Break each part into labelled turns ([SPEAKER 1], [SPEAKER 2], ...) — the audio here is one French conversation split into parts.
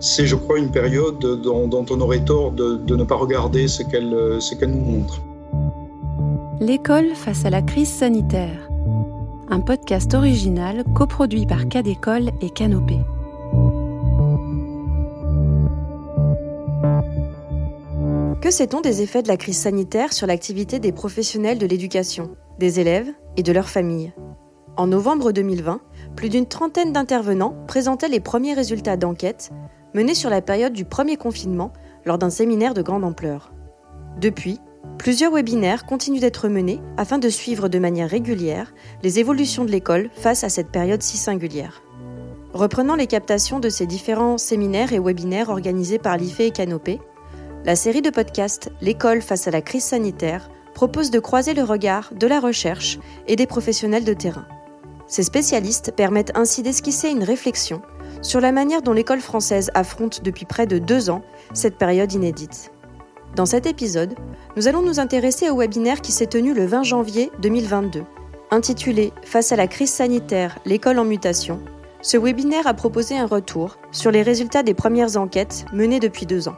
[SPEAKER 1] c'est, je crois, une période dont, on aurait tort de, ne pas regarder ce qu'elle, ce qu'elle nous montre.
[SPEAKER 2] L'école face à la crise sanitaire. Un podcast original coproduit par Cadécole et Canopé. Que sait-on des effets de la crise sanitaire sur l'activité des professionnels de l'éducation, des élèves et de leurs familles? En novembre 2020, plus d'une trentaine d'intervenants présentaient les premiers résultats d'enquête menés sur la période du premier confinement lors d'un séminaire de grande ampleur. Depuis, plusieurs webinaires continuent d'être menés afin de suivre de manière régulière les évolutions de l'école face à cette période si singulière. Reprenant les captations de ces différents séminaires et webinaires organisés par l'IFE et Canopé, la série de podcasts L'école face à la crise sanitaire propose de croiser le regard de la recherche et des professionnels de terrain. Ces spécialistes permettent ainsi d'esquisser une réflexion sur la manière dont l'école française affronte depuis près de deux ans cette période inédite. Dans cet épisode, nous allons nous intéresser au webinaire qui s'est tenu le 20 janvier 2022. Intitulé Face à la crise sanitaire, l'école en mutation, ce webinaire a proposé un retour sur les résultats des premières enquêtes menées depuis deux ans.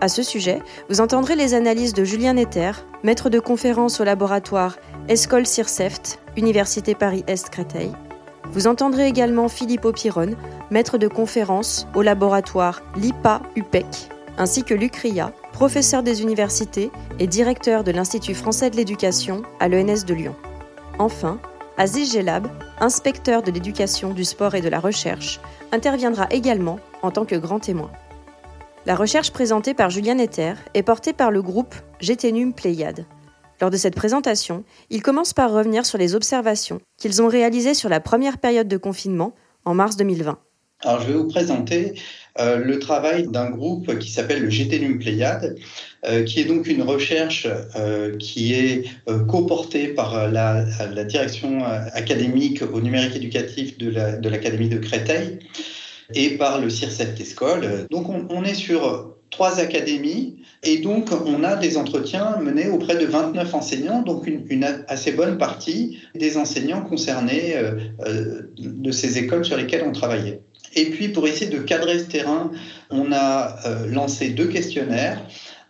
[SPEAKER 2] À ce sujet, vous entendrez les analyses de Julien Netter, maître de conférence au laboratoire Escole Circeft, Université Paris-Est Créteil. Vous entendrez également Philippe Opiron, maître de conférence au laboratoire LIPA UPEC, ainsi que Luc Ria, professeur des universités et directeur de l'Institut français de l'éducation à l'ENS de Lyon. Enfin, Aziz Gelab, inspecteur de l'éducation, du sport et de la recherche, interviendra également en tant que grand témoin. La recherche présentée par Julien Netter est portée par le groupe Géténum Pléiade. Lors de cette présentation, ils commencent par revenir sur les observations qu'ils ont réalisées sur la première période de confinement en mars 2020.
[SPEAKER 3] Alors, je vais vous présenter euh, le travail d'un groupe qui s'appelle le Géténum Pléiade, euh, qui est donc une recherche euh, qui est coportée par la, direction académique au numérique éducatif de l'Académie de Créteil et par le CIRCEP Escole. Donc on, est sur trois académies et donc on a des entretiens menés auprès de 29 enseignants, donc une, assez bonne partie des enseignants concernés euh, euh, de ces écoles sur lesquelles on travaillait. Et puis pour essayer de cadrer ce terrain, on a euh, lancé deux questionnaires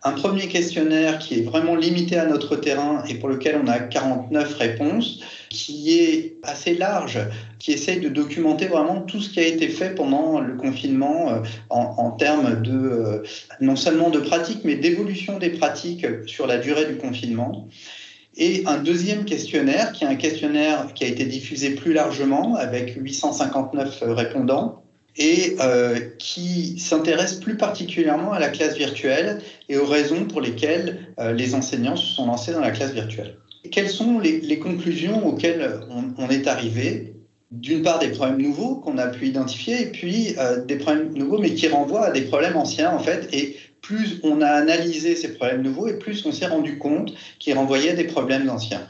[SPEAKER 3] un premier questionnaire qui est vraiment limité à notre terrain et pour lequel on a 49 réponses, qui est assez large, qui essaye de documenter vraiment tout ce qui a été fait pendant le confinement euh, en, termes de euh, non seulement de pratiques, mais d'évolution des pratiques sur la durée du confinement. Et un deuxième questionnaire, qui est un questionnaire qui a été diffusé plus largement avec 859 répondants et euh, qui s'intéresse plus particulièrement à la classe virtuelle et aux raisons pour lesquelles euh, les enseignants se sont lancés dans la classe virtuelle. quelles sont les, conclusions auxquelles on, est arrivé? D'une part, des problèmes nouveaux qu'on a pu identifier, et puis euh, des problèmes nouveaux, mais qui renvoient à des problèmes anciens, en fait, et plus on a analysé ces problèmes nouveaux, et plus on s'est rendu compte qu'ils renvoyaient à des problèmes anciens.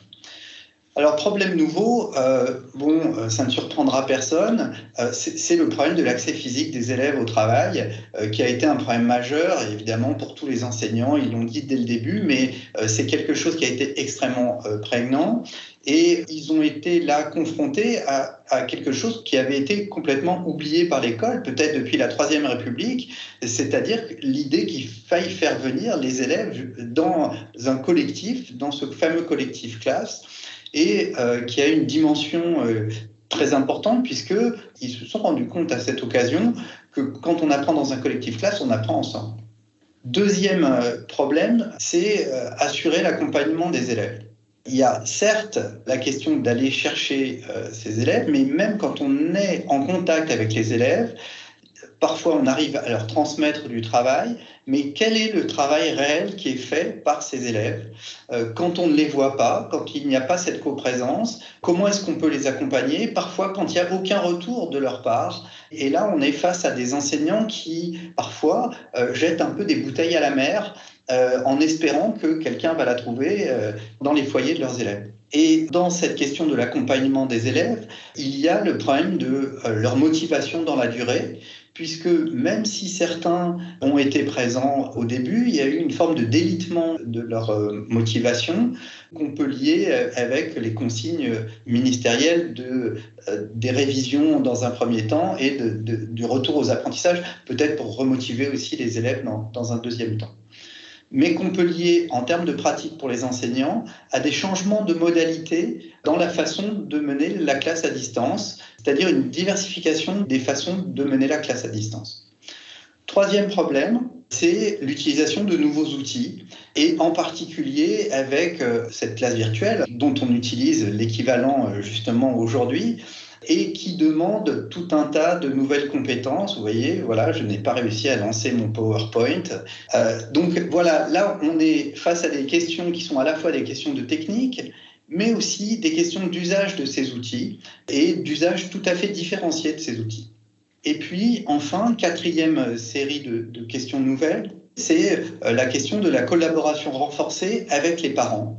[SPEAKER 3] Alors, problème nouveau, euh, bon, euh, ça ne surprendra personne, euh, c'est le problème de l'accès physique des élèves au travail, qui a été un problème majeur, évidemment, pour tous les enseignants, ils l'ont dit dès le début, mais c'est quelque chose qui a été extrêmement prégnant. Et ils ont été là confrontés à, à, quelque chose qui avait été complètement oublié par l'école, peut-être depuis la Troisième République, c'est-à-dire l'idée qu'il faille faire venir les élèves dans un collectif, dans ce fameux collectif classe et euh, qui a une dimension euh, très importante puisqu'ils se sont rendus compte à cette occasion que quand on apprend dans un collectif classe, on apprend ensemble. Deuxième euh, problème, c'est assurer l'accompagnement des élèves. Il y a certes la question d'aller chercher ces élèves, mais même quand on est en contact avec les élèves, parfois on arrive à leur transmettre du travail, mais quel est le travail réel qui est fait par ces élèves euh, quand on ne les voit pas, quand il n'y a pas cette coprésence Comment est-ce qu'on peut les accompagner Parfois, quand il n'y a aucun retour de leur part? Et là, on est face à des enseignants qui, parfois, euh, jettent un peu des bouteilles à la mer euh, en espérant que quelqu'un va la trouver dans les foyers de leurs élèves. Et dans cette question de l'accompagnement des élèves, il y a le problème de leur motivation dans la durée, puisque même si certains ont été présents au début, il y a eu une forme de délitement de leur euh, motivation qu'on peut lier euh, avec les consignes ministérielles de, des révisions dans un premier temps et du retour aux apprentissages, peut-être pour remotiver aussi les élèves dans un deuxième temps mais qu'on peut lier en termes de pratique pour les enseignants à des changements de modalité dans la façon de mener la classe à distance, c'est-à-dire une diversification des façons de mener la classe à distance. Troisième problème, c'est l'utilisation de nouveaux outils, et en particulier avec euh, cette classe virtuelle dont on utilise l'équivalent euh, justement aujourd'hui, et qui demande tout un tas de nouvelles compétences. Vous voyez, voilà, je n'ai pas réussi à lancer mon PowerPoint. Euh, donc voilà, là, on est face à des questions qui sont à la fois des questions de technique, mais aussi des questions d'usage de ces outils et d'usage tout à fait différencié de ces outils. Et puis, enfin, quatrième série de, questions nouvelles, c'est euh, la question de la collaboration renforcée avec les parents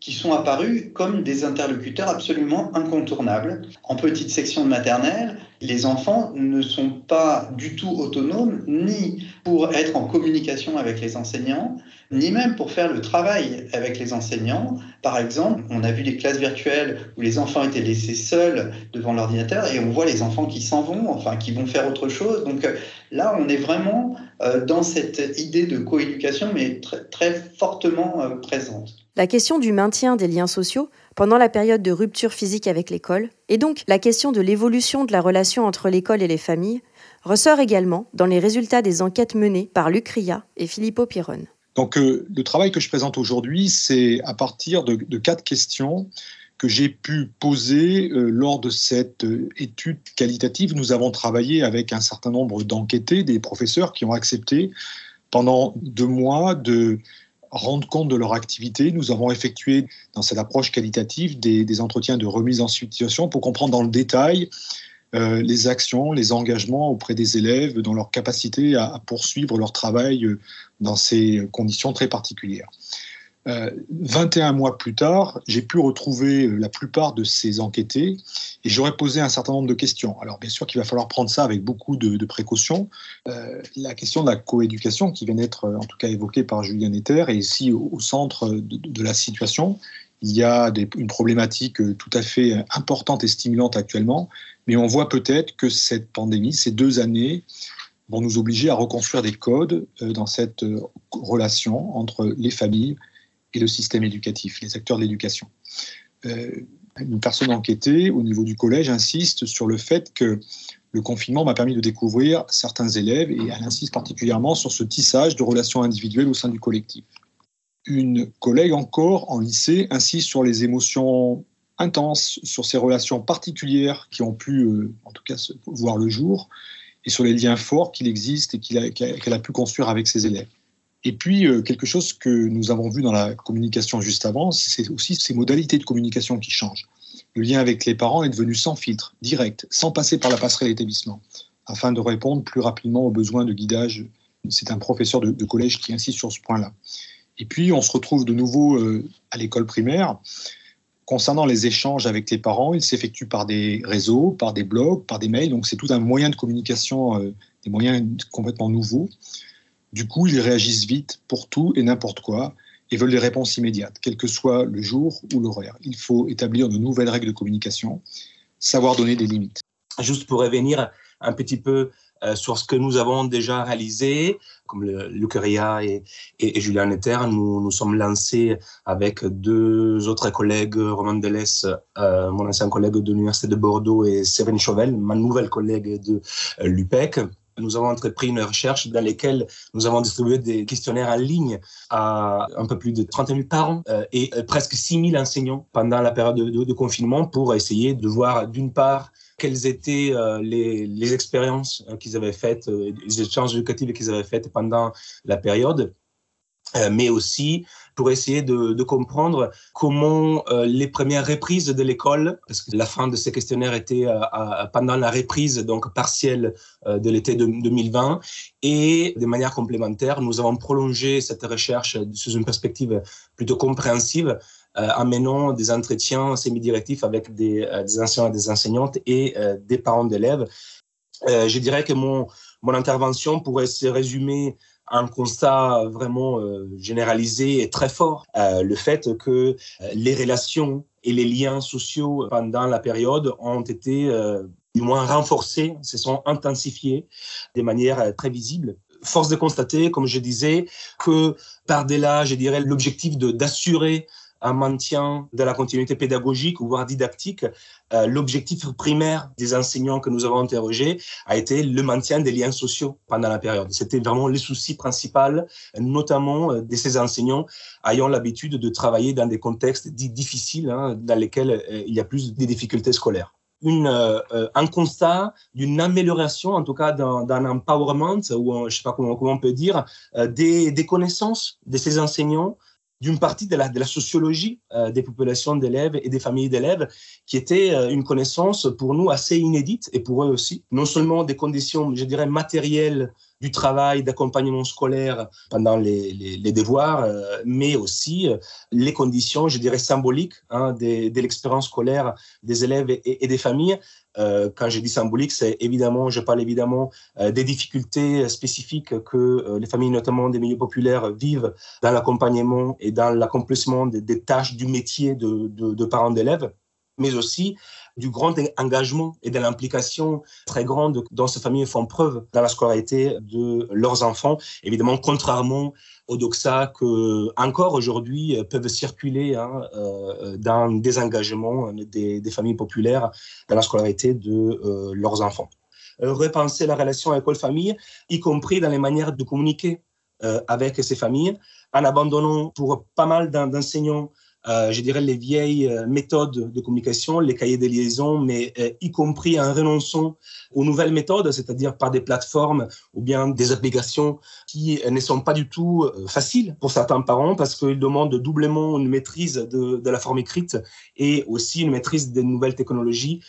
[SPEAKER 3] qui sont apparus comme des interlocuteurs absolument incontournables. En petite section de maternelle, les enfants ne sont pas du tout autonomes, ni pour être en communication avec les enseignants, ni même pour faire le travail avec les enseignants. Par exemple, on a vu des classes virtuelles où les enfants étaient laissés seuls devant l'ordinateur et on voit les enfants qui s'en vont, enfin qui vont faire autre chose. Donc là, on est vraiment euh, dans cette idée de coéducation, mais très, très fortement euh, présente.
[SPEAKER 2] La question du maintien des liens sociaux pendant la période de rupture physique avec l'école, et donc la question de l'évolution de la relation entre l'école et les familles, ressort également dans les résultats des enquêtes menées par Luc Ria et Filippo Piron.
[SPEAKER 1] Donc euh, le travail que je présente aujourd'hui, c'est à partir de, quatre questions que j'ai pu poser euh, lors de cette euh, étude qualitative. Nous avons travaillé avec un certain nombre d'enquêtés, des professeurs qui ont accepté pendant deux mois de rendre compte de leur activité. Nous avons effectué dans cette approche qualitative des, entretiens de remise en situation pour comprendre dans le détail euh, les actions, les engagements auprès des élèves, dans leur capacité à poursuivre leur travail euh, dans ces conditions très particulières. 21 euh, mois plus tard, j'ai pu retrouver euh, la plupart de ces enquêtés et j'aurais posé un certain nombre de questions. Alors bien sûr qu'il va falloir prendre ça avec beaucoup de, précautions. Euh, la question de la coéducation qui vient d'être en tout cas évoquée par Julien Etter est ici au, centre de, la situation. Il y a une problématique tout à fait importante et stimulante actuellement, mais on voit peut-être que cette pandémie, ces deux années, vont nous obliger à reconstruire des codes dans cette relation entre les familles et le système éducatif, les acteurs de l'éducation. Euh, une personne enquêtée au niveau du collège insiste sur le fait que le confinement m'a permis de découvrir certains élèves et elle insiste particulièrement sur ce tissage de relations individuelles au sein du collectif. Une collègue encore en lycée insiste sur les émotions intenses, sur ces relations particulières qui ont pu, euh, en tout cas, voir le jour, et sur les liens forts qu'il existe et qu'elle a pu construire avec ses élèves. Et puis, euh, quelque chose que nous avons vu dans la communication juste avant, c'est aussi ces modalités de communication qui changent. Le lien avec les parents est devenu sans filtre, direct, sans passer par la passerelle établissement, afin de répondre plus rapidement aux besoins de guidage. C'est un professeur de, collège qui insiste sur ce point-là. Et puis, on se retrouve de nouveau euh, à l'école primaire. Concernant les échanges avec les parents, ils s'effectuent par des réseaux, par des blogs, par des mails. Donc, c'est tout un moyen de communication, euh, des moyens complètement nouveaux. Du coup, ils réagissent vite pour tout et n'importe quoi et veulent des réponses immédiates, quel que soit le jour ou l'horaire. Il faut établir de nouvelles règles de communication, savoir donner des limites.
[SPEAKER 4] Juste pour revenir un petit peu euh, sur ce que nous avons déjà réalisé, comme le, et, et, Julien Netter, nous nous sommes lancés avec deux autres collègues, Romain Delès, euh, mon ancien collègue de l'Université de Bordeaux, et Séverine Chauvel, ma nouvelle collègue de euh, l'UPEC, nous avons entrepris une recherche dans laquelle nous avons distribué des questionnaires en ligne à un peu plus de 30 000 parents euh, et euh, presque 6 000 enseignants pendant la période de, confinement pour essayer de voir d'une part quelles étaient euh, les, les, expériences qu'ils avaient faites, les échanges éducatifs qu'ils avaient faites pendant la période, mais aussi pour essayer de, comprendre comment euh, les premières reprises de l'école, parce que la fin de ces questionnaires était euh, pendant la reprise donc partielle euh, de l'été 2020, et de manière complémentaire, nous avons prolongé cette recherche sous une perspective plutôt compréhensive en menant des entretiens semi-directifs avec des, enseignants et des enseignantes et des parents d'élèves. je dirais que mon, intervention pourrait se résumer un constat vraiment généralisé et très fort. le fait que les relations et les liens sociaux pendant la période ont été du moins renforcés, se sont intensifiés de manière très visible force de constater, comme je disais, que par-delà, je dirais, l'objectif d'assurer un maintien de la continuité pédagogique, voire didactique, euh, l'objectif primaire des enseignants que nous avons interrogés a été le maintien des liens sociaux pendant la période. C'était vraiment le souci principal, notamment euh, de ces enseignants ayant l'habitude de travailler dans des contextes dits difficiles, hein, dans lesquels euh, il y a plus de difficultés scolaires un constat d'une amélioration, en tout cas d'un empowerment, ou je sais pas comment, on peut dire, des, des, connaissances de ces enseignants, d'une partie de la, sociologie des populations d'élèves et des familles d'élèves, qui était une connaissance pour nous assez inédite et pour eux aussi. Non seulement des conditions, je dirais, matérielles du travail d'accompagnement scolaire pendant les, devoirs, euh, mais aussi euh, les conditions, je dirais, symboliques hein, de, l'expérience scolaire des élèves et des familles. Euh, quand je dis symbolique, c'est évidemment, je parle évidemment euh, des difficultés spécifiques que euh, les familles, notamment des milieux populaires, vivent dans l'accompagnement et dans l'accomplissement des, tâches du métier de parents d'élèves mais aussi du grand engagement et de l'implication très grande dont ces familles font preuve dans la scolarité de leurs enfants. Évidemment, contrairement aux doxa que encore aujourd'hui peuvent circuler hein, euh, dans des engagements des, familles populaires dans la scolarité de euh, leurs enfants. Euh, repenser la relation école-famille, y compris dans les manières de communiquer avec ces familles, en abandonnant pour pas mal d'enseignants euh, je dirais, les vieilles euh, méthodes de communication, les cahiers de liaison, mais euh, y compris en renonçant aux nouvelles méthodes, c'est-à-dire par des plateformes ou bien des applications qui ne sont pas du tout faciles pour certains parents parce qu'ils demandent doublement une maîtrise de, la forme écrite et aussi une maîtrise des nouvelles technologies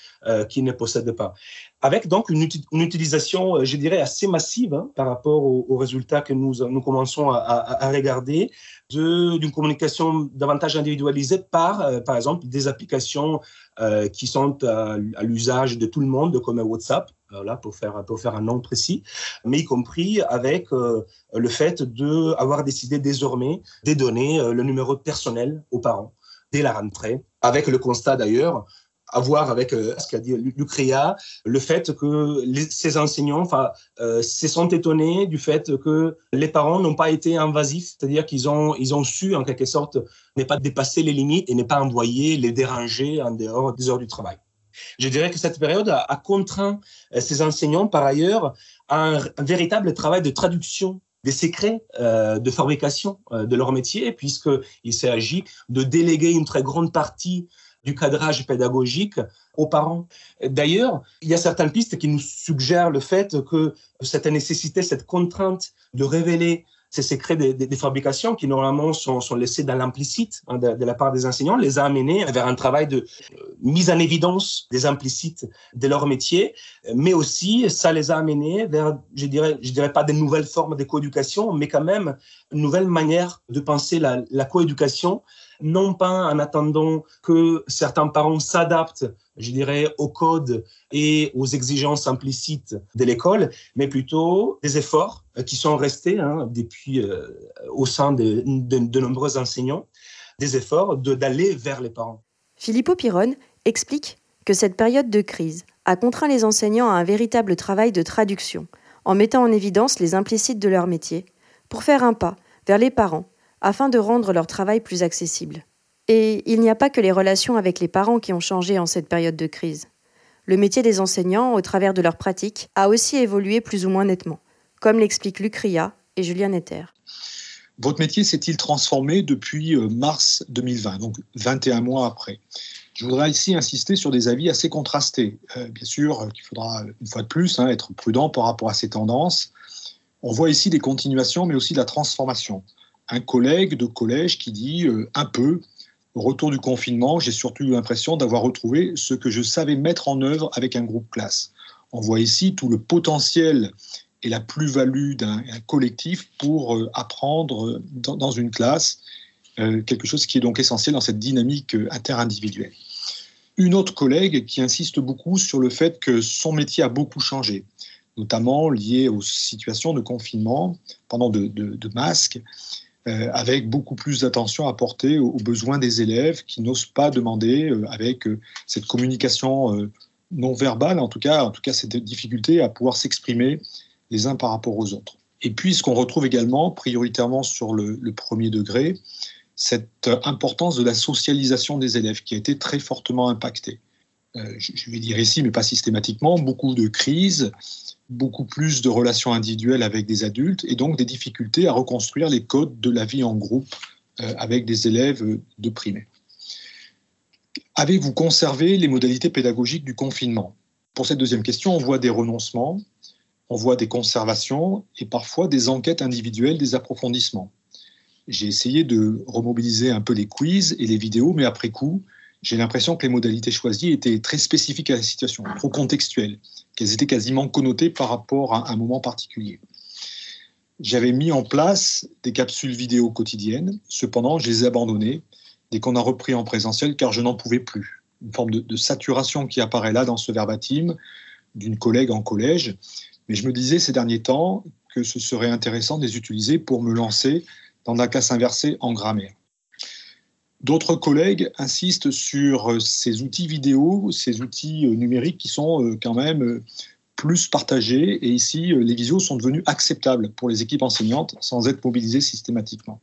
[SPEAKER 4] qu'ils ne possèdent pas. Avec donc une, utilisation, je dirais, assez massive hein, par rapport aux, résultats que nous, nous commençons à regarder, d'une communication davantage individualisée par, euh, par exemple, des applications euh, qui sont à, l'usage de tout le monde, comme WhatsApp, voilà, pour faire, pour faire un nom précis, mais y compris avec euh, le fait d'avoir décidé désormais de donner euh, le numéro personnel aux parents dès la rentrée, avec le constat d'ailleurs à voir avec euh, ce qu'a dit Lucréa, le fait que les, ces enseignants euh, se sont étonnés du fait que les parents n'ont pas été invasifs, c'est-à-dire qu'ils ont, ils ont su en quelque sorte ne pas dépasser les limites et ne pas envoyer les déranger en dehors des heures du travail. Je dirais que cette période a, contraint euh, ces enseignants par ailleurs à un, véritable travail de traduction des secrets euh, de fabrication de leur métier, puisqu'il s'agit de déléguer une très grande partie du cadrage pédagogique aux parents. D'ailleurs, il y a certaines pistes qui nous suggèrent le fait que cette nécessité, cette contrainte de révéler ces secrets des, fabrications qui normalement sont, laissés dans l'implicite hein, de, la part des enseignants, les a amenés vers un travail de euh, mise en évidence des implicites de leur métier, mais aussi ça les a amenés vers, je dirais, je dirais pas des nouvelles formes de coéducation, mais quand même une nouvelle manière de penser la coéducation. Non pas en attendant que certains parents s'adaptent, je dirais, au code et aux exigences implicites de l'école, mais plutôt des efforts qui sont restés hein, depuis euh, au sein de, de, nombreux enseignants, des efforts d'aller vers les parents.
[SPEAKER 2] Filippo Piron explique que cette période de crise a contraint les enseignants à un véritable travail de traduction, en mettant en évidence les implicites de leur métier, pour faire un pas vers les parents afin de rendre leur travail plus accessible. Et il n'y a pas que les relations avec les parents qui ont changé en cette période de crise. Le métier des enseignants, au travers de leurs pratiques, a aussi évolué plus ou moins nettement, comme l'expliquent Lucria et Julien Netter.
[SPEAKER 1] Votre métier s'est-il transformé depuis euh, mars 2020, donc 21 mois après? Je voudrais ici insister sur des avis assez contrastés. Euh, bien sûr, qu'il faudra, une fois de plus, hein, être prudent par rapport à ces tendances. On voit ici des continuations, mais aussi de la transformation un collègue de collège qui dit euh, un peu, au retour du confinement, j'ai surtout eu l'impression d'avoir retrouvé ce que je savais mettre en œuvre avec un groupe classe. On voit ici tout le potentiel et la plus-value d'un collectif pour euh, apprendre dans, dans, une classe quelque chose qui est donc essentiel dans cette dynamique interindividuelle. Une autre collègue qui insiste beaucoup sur le fait que son métier a beaucoup changé, notamment lié aux situations de confinement pendant de, masques, avec beaucoup plus d'attention à porter aux, besoins des élèves qui n'osent pas demander, avec cette communication non verbale, en tout cas, en tout cas cette difficulté à pouvoir s'exprimer les uns par rapport aux autres. Et puis, ce qu'on retrouve également, prioritairement sur le, premier degré, cette importance de la socialisation des élèves qui a été très fortement impactée. Euh, je vais dire ici, mais pas systématiquement, beaucoup de crises, beaucoup plus de relations individuelles avec des adultes et donc des difficultés à reconstruire les codes de la vie en groupe euh, avec des élèves de primaire. Avez-vous conservé les modalités pédagogiques du confinement? Pour cette deuxième question, on voit des renoncements, on voit des conservations et parfois des enquêtes individuelles, des approfondissements. J'ai essayé de remobiliser un peu les quiz et les vidéos, mais après coup, j'ai l'impression que les modalités choisies étaient très spécifiques à la situation, trop contextuelles, qu'elles étaient quasiment connotées par rapport à un moment particulier. J'avais mis en place des capsules vidéo quotidiennes, cependant, je les ai abandonnées dès qu'on a repris en présentiel, car je n'en pouvais plus. Une forme de, de, saturation qui apparaît là dans ce verbatim d'une collègue en collège. Mais je me disais ces derniers temps que ce serait intéressant de les utiliser pour me lancer dans la classe inversée en grammaire. D'autres collègues insistent sur ces outils vidéo, ces outils euh, numériques qui sont euh, quand même euh, plus partagés. Et ici, les visios sont devenus acceptables pour les équipes enseignantes sans être mobilisées systématiquement.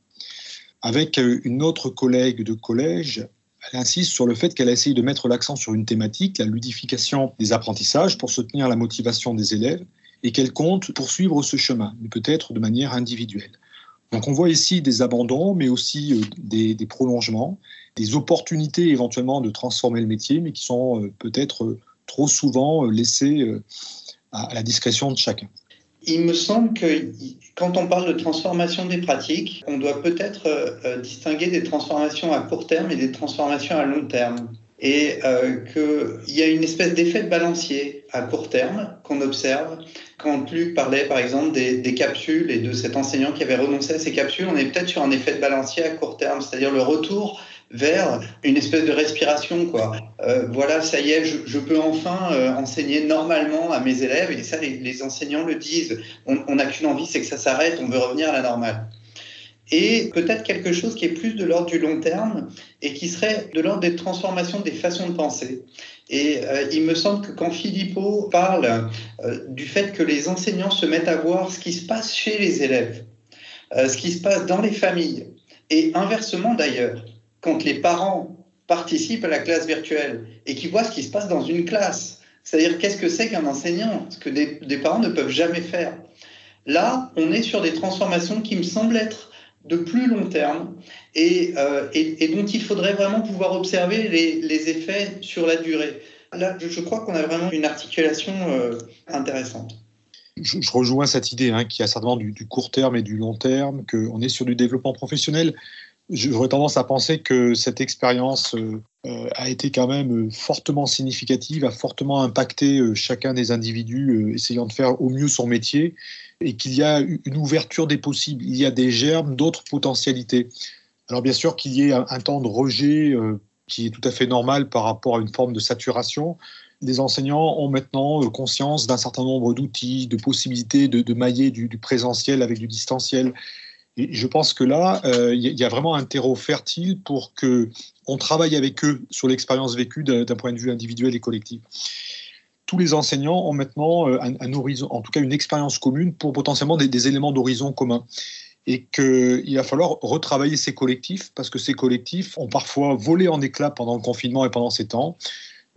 [SPEAKER 1] Avec une autre collègue de collège, elle insiste sur le fait qu'elle a essayé de mettre l'accent sur une thématique, la ludification des apprentissages, pour soutenir la motivation des élèves, et qu'elle compte poursuivre ce chemin, mais peut-être de manière individuelle. Donc on voit ici des abandons, mais aussi euh, des, prolongements, des opportunités éventuellement de transformer le métier, mais qui sont euh, peut-être euh, trop souvent laissées à la discrétion de chacun.
[SPEAKER 3] Il me semble que quand on parle de transformation des pratiques, on doit peut-être distinguer des transformations à court terme et des transformations à long terme et euh, qu'il y a une espèce d'effet de balancier à court terme qu'on observe. Quand Luc parlait par exemple des, capsules et de cet enseignant qui avait renoncé à ces capsules, on est peut-être sur un effet de balancier à court terme, c'est-à-dire le retour vers une espèce de respiration. Quoi. Euh, voilà, ça y est, je, je peux enfin euh, enseigner normalement à mes élèves, et ça, les, les enseignants le disent. On n'a qu'une envie, c'est que ça s'arrête, on veut revenir à la normale et peut-être quelque chose qui est plus de l'ordre du long terme et qui serait de l'ordre des transformations des façons de penser. Et euh, il me semble que quand Philippot parle euh, du fait que les enseignants se mettent à voir ce qui se passe chez les élèves, euh, ce qui se passe dans les familles, et inversement d'ailleurs, quand les parents participent à la classe virtuelle et qui voient ce qui se passe dans une classe, c'est-à-dire qu'est-ce que c'est qu'un enseignant, ce que des, des parents ne peuvent jamais faire. Là, on est sur des transformations qui me semblent être de plus long terme euh, et, et, dont il faudrait vraiment pouvoir observer les, effets sur la durée. Là, je, crois qu'on a vraiment une articulation euh, intéressante.
[SPEAKER 1] Je, rejoins cette idée hein, qui a certainement du, court terme et du long terme, qu'on est sur du développement professionnel. J'aurais tendance à penser que cette expérience euh, a été quand même fortement significative, a fortement impacté chacun des individus essayant de faire au mieux son métier et qu'il y a une ouverture des possibles, il y a des germes d'autres potentialités. Alors bien sûr qu'il y ait un, temps de rejet euh, qui est tout à fait normal par rapport à une forme de saturation. Les enseignants ont maintenant euh, conscience d'un certain nombre d'outils, de possibilités de, mailler du, présentiel avec du distanciel. Et je pense que là, euh, il y a vraiment un terreau fertile pour que on travaille avec eux sur l'expérience vécue d'un point de vue individuel et collectif tous les enseignants ont maintenant euh, un, horizon, en tout cas une expérience commune pour potentiellement des, éléments d'horizon commun. Et qu'il va falloir retravailler ces collectifs parce que ces collectifs ont parfois volé en éclats pendant le confinement et pendant ces temps.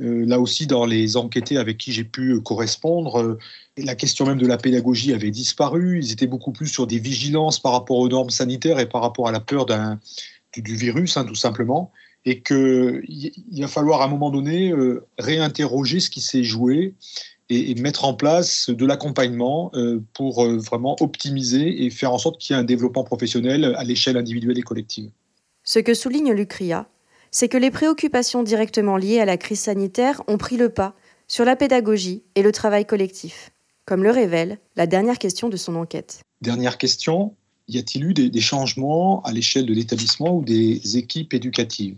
[SPEAKER 1] Euh, là aussi, dans les enquêtés avec qui j'ai pu euh, correspondre, la question même de la pédagogie avait disparu. Ils étaient beaucoup plus sur des vigilances par rapport aux normes sanitaires et par rapport à la peur du, du, virus, hein, tout simplement et qu'il va falloir à un moment donné euh, réinterroger ce qui s'est joué et, mettre en place de l'accompagnement euh, pour euh, vraiment optimiser et faire en sorte qu'il y ait un développement professionnel à l'échelle individuelle et collective.
[SPEAKER 2] Ce que souligne Lucria, c'est que les préoccupations directement liées à la crise sanitaire ont pris le pas sur la pédagogie et le travail collectif, comme le révèle la dernière question de son enquête.
[SPEAKER 1] Dernière question, y a-t-il eu des, changements à l'échelle de l'établissement ou des équipes éducatives?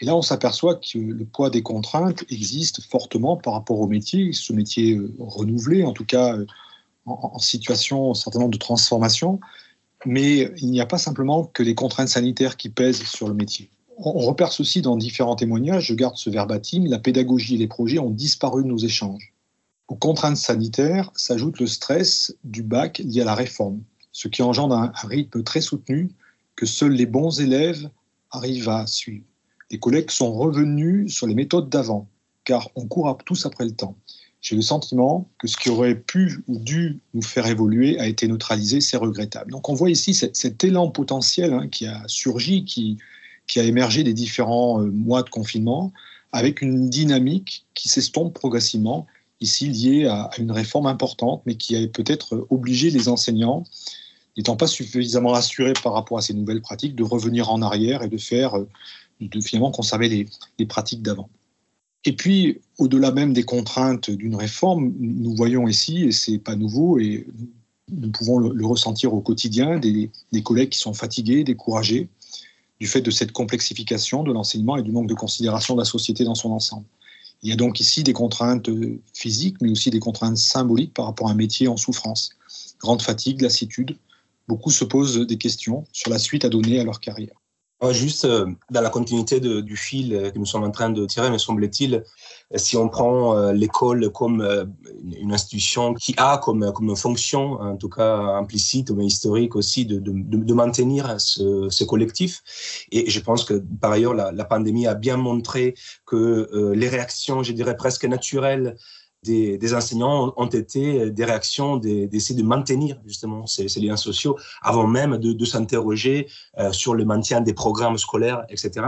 [SPEAKER 1] Et là, on s'aperçoit que le poids des contraintes existe fortement par rapport au métier, ce métier euh, renouvelé, en tout cas euh, en, situation certainement de transformation. Mais il n'y a pas simplement que les contraintes sanitaires qui pèsent sur le métier. On repère ceci dans différents témoignages, je garde ce verbatim, la pédagogie et les projets ont disparu de nos échanges. Aux contraintes sanitaires s'ajoute le stress du bac lié à la réforme, ce qui engendre un, rythme très soutenu que seuls les bons élèves arrivent à suivre. Les collègues sont revenus sur les méthodes d'avant, car on court tous après le temps. J'ai le sentiment que ce qui aurait pu ou dû nous faire évoluer a été neutralisé, c'est regrettable. Donc on voit ici cet, élan potentiel hein, qui a surgi, qui, qui a émergé des différents euh, mois de confinement, avec une dynamique qui s'estompe progressivement ici lié à, une réforme importante, mais qui a peut-être obligé les enseignants, n'étant pas suffisamment rassurés par rapport à ces nouvelles pratiques, de revenir en arrière et de faire, euh, de finalement conserver les, les pratiques d'avant. Et puis, au-delà même des contraintes d'une réforme, nous voyons ici, et c'est pas nouveau, et nous pouvons le, ressentir au quotidien, des, des, collègues qui sont fatigués, découragés, du fait de cette complexification de l'enseignement et du manque de considération de la société dans son ensemble. Il y a donc ici des contraintes physiques, mais aussi des contraintes symboliques par rapport à un métier en souffrance. Grande fatigue, lassitude. Beaucoup se posent des questions sur la suite à donner à leur carrière.
[SPEAKER 4] Juste euh, dans la continuité du fil euh, que nous sommes en train de tirer, me semble-t-il, si on prend euh, l'école comme euh, une institution qui a comme, comme fonction, en tout cas implicite mais historique aussi, de, de, de maintenir ce, ce, collectif. Et je pense que par ailleurs, la, pandémie a bien montré que euh, les réactions, je dirais presque naturelles, des, enseignants ont été des réactions d'essayer de maintenir justement ces, liens sociaux avant même de, s'interroger sur le maintien des programmes scolaires, etc.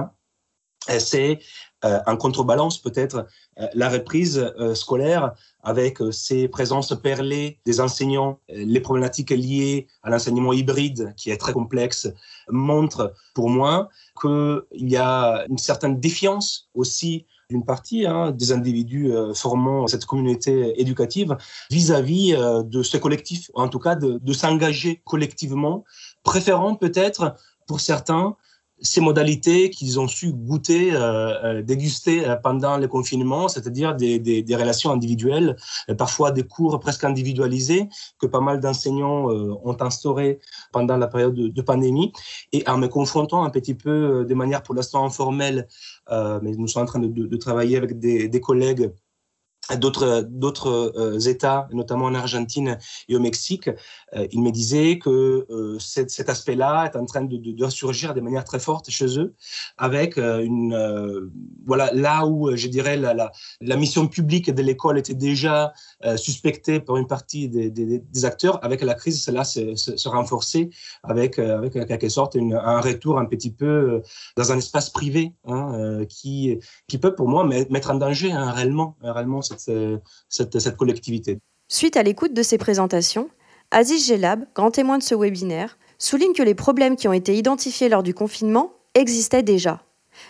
[SPEAKER 4] C'est euh, en contrebalance peut-être euh, la reprise euh, scolaire avec ces présences perlées des enseignants, les problématiques liées à l'enseignement hybride qui est très complexe, montrent pour moi qu'il y a une certaine défiance aussi d'une partie hein, des individus formant cette communauté éducative vis-à-vis de ce collectif, en tout cas de, de s'engager collectivement, préférant peut-être pour certains ces modalités qu'ils ont su goûter, euh, euh déguster euh, pendant le confinement, c'est-à-dire des, des, des, relations individuelles, euh, parfois des cours presque individualisés que pas mal d'enseignants ont instauré pendant la période de, de, pandémie. Et en me confrontant un petit peu de manière pour l'instant informelle, mais nous sommes en train de, de travailler avec des, des collègues d'autres d'autres euh, États, notamment en Argentine et au Mexique, euh, il me disait que euh, cet, aspect-là est en train de, de, de, ressurgir de manière très forte chez eux, avec une voilà là où je dirais la, la, la mission publique de l'école était déjà suspectée par une partie des, des, des, acteurs, avec la crise cela se, se, se renforçait avec avec en quelque sorte une, un retour un petit peu dans un espace privé hein, qui qui peut pour moi mettre en danger hein, réellement réellement collectivité.
[SPEAKER 2] Suite à l'écoute de ces présentations, Aziz Gelab, grand témoin de ce webinaire, souligne que les problèmes qui ont été identifiés lors du confinement existaient déjà,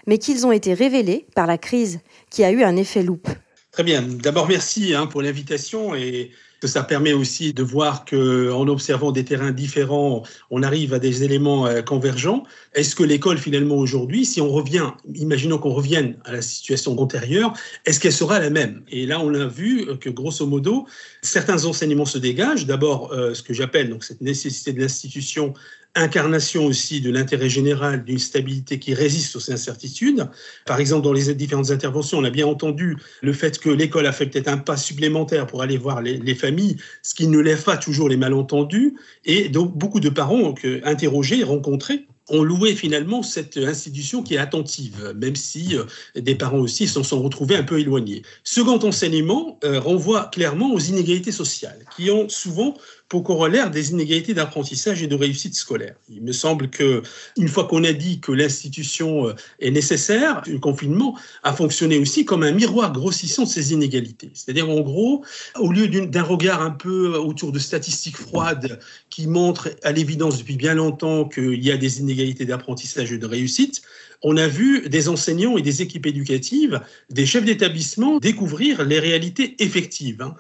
[SPEAKER 2] mais qu'ils ont été révélés par la crise, qui a eu un effet loupe.
[SPEAKER 5] Très bien. D'abord, merci hein, pour l'invitation et que ça permet aussi de voir que en observant des terrains différents, on arrive à des éléments euh, convergents. Est-ce que l'école finalement aujourd'hui, si on revient, imaginons qu'on revienne à la situation antérieure, est-ce qu'elle sera la même? Et là, on a vu que grosso modo, certains enseignements se dégagent. D'abord, euh, ce que j'appelle donc cette nécessité de l'institution incarnation aussi de l'intérêt général, d'une stabilité qui résiste aux incertitudes. Par exemple, dans les différentes interventions, on a bien entendu le fait que l'école a fait peut-être un pas supplémentaire pour aller voir les, les, familles, ce qui ne lève pas toujours les malentendus. Et donc, beaucoup de parents ont interrogé, rencontré ont loué finalement cette institution qui est attentive, même si euh, des parents aussi s'en sont retrouvés un peu éloignés. Second enseignement euh, renvoie clairement aux inégalités sociales, qui ont souvent pour corollaire des inégalités d'apprentissage et de réussite scolaire. Il me semble que une fois qu'on a dit que l'institution euh, est nécessaire, le confinement a fonctionné aussi comme un miroir grossissant de ces inégalités. C'est-à-dire en gros, au lieu d'un regard un peu autour de statistiques froides qui montrent à l'évidence depuis bien longtemps qu'il y a des inégalités d'apprentissage et de réussite, on a vu des enseignants et des équipes éducatives, des chefs d'établissement découvrir les réalités effectives. Hein.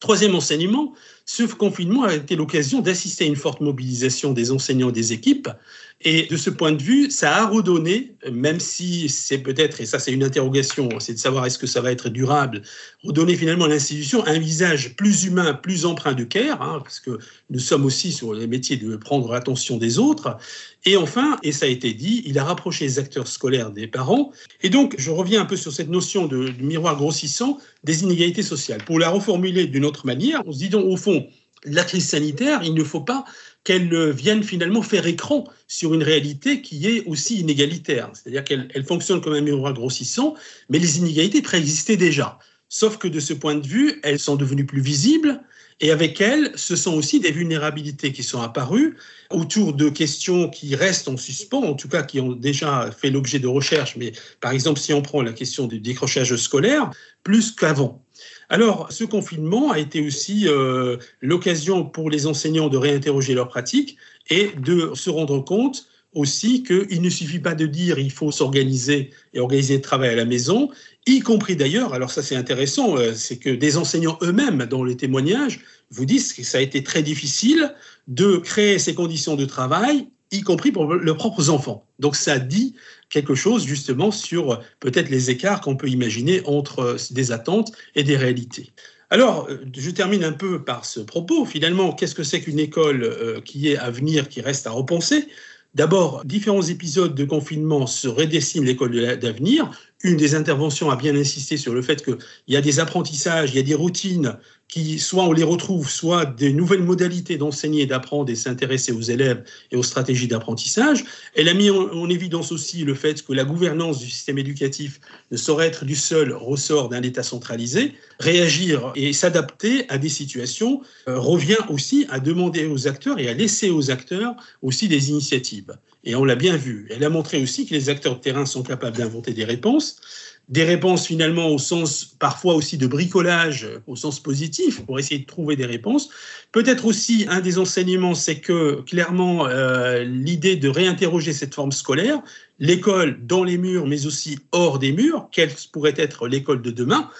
[SPEAKER 5] Troisième enseignement, ce confinement a été l'occasion d'assister à une forte mobilisation des enseignants et des équipes. Et de ce point de vue, ça a redonné, même si c'est peut-être, et ça c'est une interrogation, c'est de savoir est-ce que ça va être durable, redonner finalement à l'institution un visage plus humain, plus empreint de care, hein, parce que nous sommes aussi sur les métiers de prendre l'attention des autres. Et enfin, et ça a été dit, il a rapproché les acteurs scolaires des parents. Et donc, je reviens un peu sur cette notion de, miroir grossissant des inégalités sociales. Pour la reformuler d'une autre manière, on se dit donc, au fond, la crise sanitaire, il ne faut pas qu'elle vienne finalement faire écran sur une réalité qui est aussi inégalitaire. C'est-à-dire qu'elle fonctionne comme un miroir grossissant, mais les inégalités préexistaient déjà. Sauf que de ce point de vue, elles sont devenues plus visibles, et avec elles, ce sont aussi des vulnérabilités qui sont apparues autour de questions qui restent en suspens, en tout cas qui ont déjà fait l'objet de recherches. Mais par exemple, si on prend la question du décrochage scolaire, plus qu'avant. Alors, ce confinement a été aussi euh, l'occasion pour les enseignants de réinterroger leurs pratiques et de se rendre compte aussi qu'il ne suffit pas de dire il faut s'organiser et organiser le travail à la maison, y compris d'ailleurs, alors ça c'est intéressant, euh, c'est que des enseignants eux-mêmes dans les témoignages vous disent que ça a été très difficile de créer ces conditions de travail, y compris pour leurs propres enfants. Donc ça dit quelque chose justement sur peut-être les écarts qu'on peut imaginer entre euh, des attentes et des réalités. Alors, euh, je termine un peu par ce propos. Finalement, qu'est-ce que c'est qu'une école qui est à venir, qui reste à repenser? D'abord, différents épisodes de confinement se redessinent l'école d'avenir. Une des interventions a bien insisté sur le fait qu'il y a des apprentissages, il y a des routines qui, soit on les retrouve, soit des nouvelles modalités d'enseigner, d'apprendre et s'intéresser aux élèves et aux stratégies d'apprentissage. Elle a mis en, évidence aussi le fait que la gouvernance du système éducatif ne saurait être du seul ressort d'un État centralisé. Réagir et s'adapter à des situations euh, revient aussi à demander aux acteurs et à laisser aux acteurs aussi des initiatives. Et on l'a bien vu. Elle a montré aussi que les acteurs de terrain sont capables d'inventer des réponses des réponses finalement au sens parfois aussi de bricolage, au sens positif, pour essayer de trouver des réponses. Peut-être aussi un des enseignements, c'est que clairement euh, l'idée de réinterroger cette forme scolaire, l'école dans les murs, mais aussi hors des murs, quelle pourrait être l'école de demain,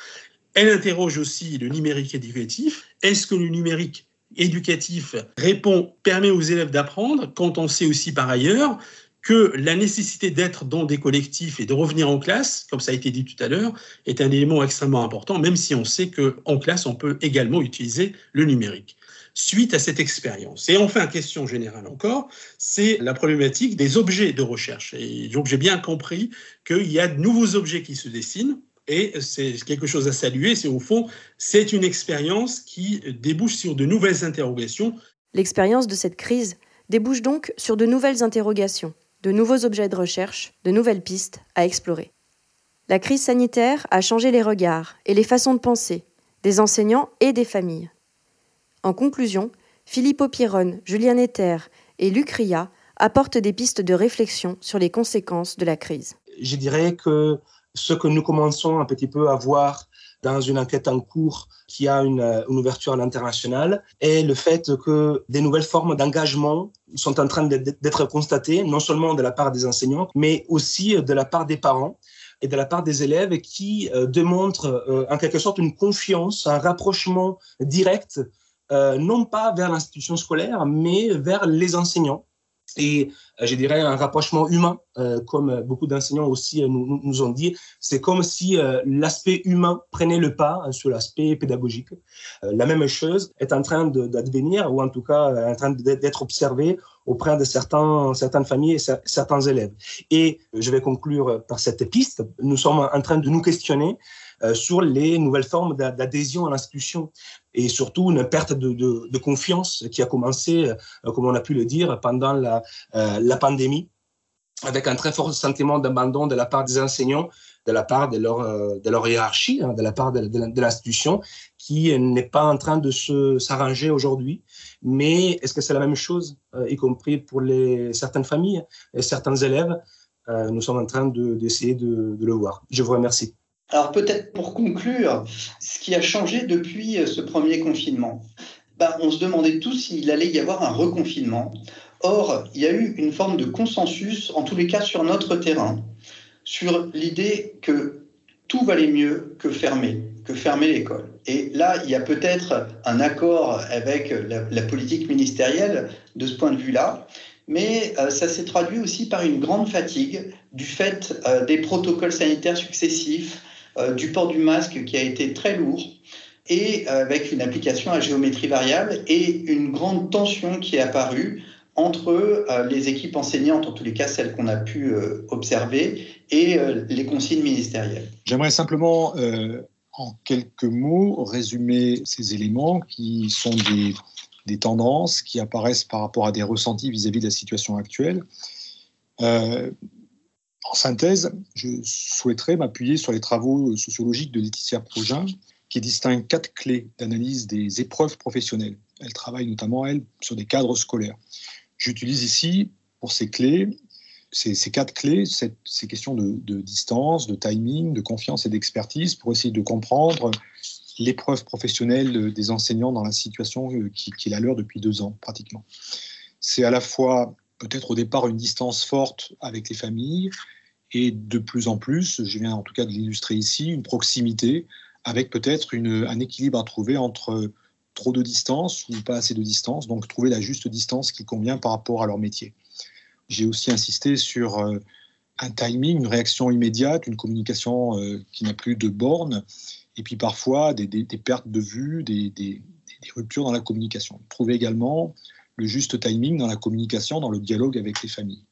[SPEAKER 5] elle interroge aussi le numérique éducatif. Est-ce que le numérique éducatif répond, permet aux élèves d'apprendre quand on sait aussi par ailleurs que la nécessité d'être dans des collectifs et de revenir en classe, comme ça a été dit tout à l'heure, est un élément extrêmement important, même si on sait qu'en classe, on peut également utiliser le numérique. Suite à cette expérience. Et enfin, question générale encore, c'est la problématique des objets de recherche. Et donc, j'ai bien compris qu'il y a de nouveaux objets qui se dessinent. Et c'est quelque chose à saluer, c'est au fond, c'est une expérience qui débouche sur de nouvelles interrogations.
[SPEAKER 2] L'expérience de cette crise débouche donc sur de nouvelles interrogations de nouveaux objets de recherche, de nouvelles pistes à explorer. La crise sanitaire a changé les regards et les façons de penser des enseignants et des familles. En conclusion, Philippe Piron, Julien Etter et Luc Ria apportent des pistes de réflexion sur les conséquences de la crise.
[SPEAKER 4] Je dirais que ce que nous commençons un petit peu à voir dans une enquête en cours qui a une, euh, ouverture à l'international et le fait que des nouvelles formes d'engagement sont en train d'être constatées, non seulement de la part des enseignants, mais aussi de la part des parents et de la part des élèves qui euh, démontrent euh, en quelque sorte une confiance, un rapprochement direct, euh, non pas vers l'institution scolaire, mais vers les enseignants et euh, je dirais un rapprochement humain, euh, comme beaucoup d'enseignants aussi euh, nous, ont dit. C'est comme si l'aspect humain prenait le pas sur l'aspect pédagogique. la même chose est en train d'advenir, ou en tout cas en train d'être observé auprès de certains, certaines familles et certains élèves. Et je vais conclure par cette piste. Nous sommes en train de nous questionner sur les nouvelles formes d'adhésion à l'institution et surtout une perte de, confiance qui a commencé, euh, comme on a pu le dire, pendant la, euh, la pandémie, avec un très fort sentiment d'abandon de la part des enseignants, de la part de leur, euh, hiérarchie, hein, de la part de, l'institution, qui n'est pas en train de s'arranger aujourd'hui. Mais est-ce que c'est la même chose, y compris pour les, certaines familles et certains élèves? Nous sommes en train d'essayer de, de le voir. Je vous remercie.
[SPEAKER 3] Alors peut-être pour conclure, ce qui a changé depuis euh, ce premier confinement, bah, on se demandait tous s'il allait y avoir un reconfinement. Or, il y a eu une forme de consensus, en tous les cas sur notre terrain, sur l'idée que tout valait mieux que fermer. que fermer l'école. Et là, il y a peut-être un accord avec la, politique ministérielle de ce point de vue-là, mais euh, ça s'est traduit aussi par une grande fatigue du fait euh, des protocoles sanitaires successifs, du port du masque qui a été très lourd, et avec une application à géométrie variable et une grande tension qui est apparue entre les équipes enseignantes, en tous les cas celles qu'on a pu observer, et les consignes ministérielles.
[SPEAKER 1] J'aimerais simplement en quelques mots, résumer ces éléments qui sont des, tendances qui apparaissent par rapport à des ressentis vis-à-vis de la situation actuelle. Euh, en synthèse, je souhaiterais m'appuyer sur les travaux sociologiques de Laetitia Progin, qui distingue quatre clés d'analyse des épreuves professionnelles. Elle travaille notamment, elle, sur des cadres scolaires. J'utilise ici, pour ces clés, ces, quatre clés, ces questions de, distance, de timing, de confiance et d'expertise pour essayer de comprendre l'épreuve professionnelle des enseignants dans la situation euh, qui, qui est la leur depuis deux ans pratiquement. C'est à la fois peut-être au départ une distance forte avec les familles et de plus en plus, je viens en tout cas de l'illustrer ici, une proximité avec peut-être un équilibre à trouver entre trop de distance ou pas assez de distance, donc trouver la juste distance qui convient par rapport à leur métier. J'ai aussi insisté sur euh, un timing, une réaction immédiate, une communication euh, qui n'a plus de bornes, et puis parfois des, pertes de vue, des, ruptures dans la communication. Trouver également le juste timing dans la communication, dans le dialogue avec les familles.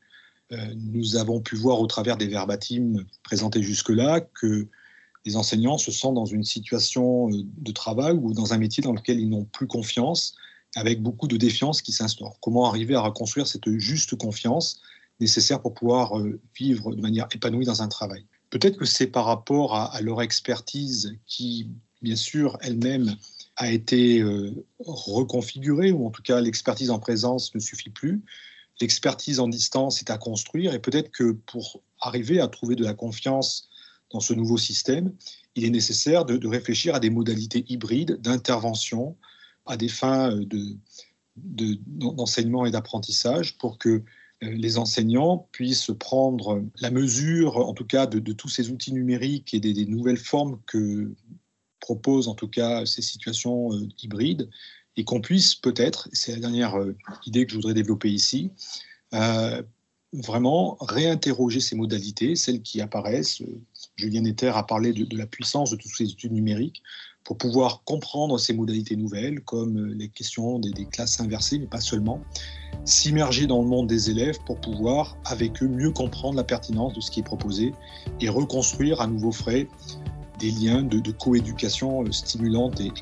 [SPEAKER 1] Euh, nous avons pu voir au travers des verbatims présentés jusque-là que les enseignants se sentent dans une situation de travail ou dans un métier dans lequel ils n'ont plus confiance avec beaucoup de défiance qui s'instaure. Comment arriver à reconstruire cette juste confiance nécessaire pour pouvoir euh, vivre de manière épanouie dans un travail? Peut-être que c'est par rapport à, leur expertise qui, bien sûr, elle-même a été euh, reconfigurée, ou en tout cas l'expertise en présence ne suffit plus. L'expertise en distance est à construire, et peut-être que pour arriver à trouver de la confiance dans ce nouveau système, il est nécessaire de, de réfléchir à des modalités hybrides d'intervention, à des fins euh, d'enseignement et d'apprentissage pour que euh, les enseignants puissent prendre la mesure, en tout cas, de, tous ces outils numériques et des, nouvelles formes que proposent, en tout cas, ces situations euh, hybrides, et qu'on puisse peut-être, c'est la dernière idée que je voudrais développer ici, vraiment réinterroger ces modalités, celles qui apparaissent. Julien Etter a parlé de, la puissance de tous ces études numériques pour pouvoir comprendre ces modalités nouvelles, comme euh, les questions des, classes inversées, mais pas seulement, s'immerger dans le monde des élèves pour pouvoir, avec eux, mieux comprendre la pertinence de ce qui est proposé et reconstruire à nouveau frais des liens de, coéducation euh, stimulante et, et.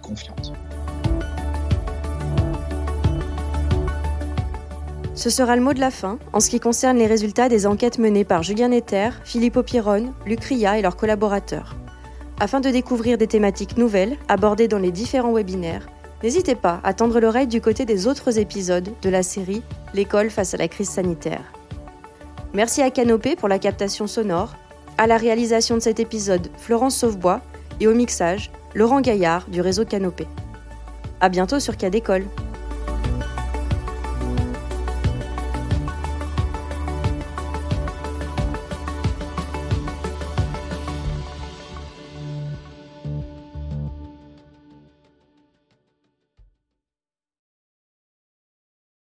[SPEAKER 2] Ce sera le mot de la fin en ce qui concerne les résultats des enquêtes menées par Julien Netter, Philippe Piron, Luc Ria et leurs collaborateurs. Afin de découvrir des thématiques nouvelles abordées dans les différents webinaires, n'hésitez pas à tendre l'oreille du côté des autres épisodes de la série L'école face à la crise sanitaire. Merci à Canopé pour la captation sonore, à la réalisation de cet épisode Florence Sauvebois et au mixage Laurent Gaillard du réseau Canopé. À bientôt sur Cas d'école.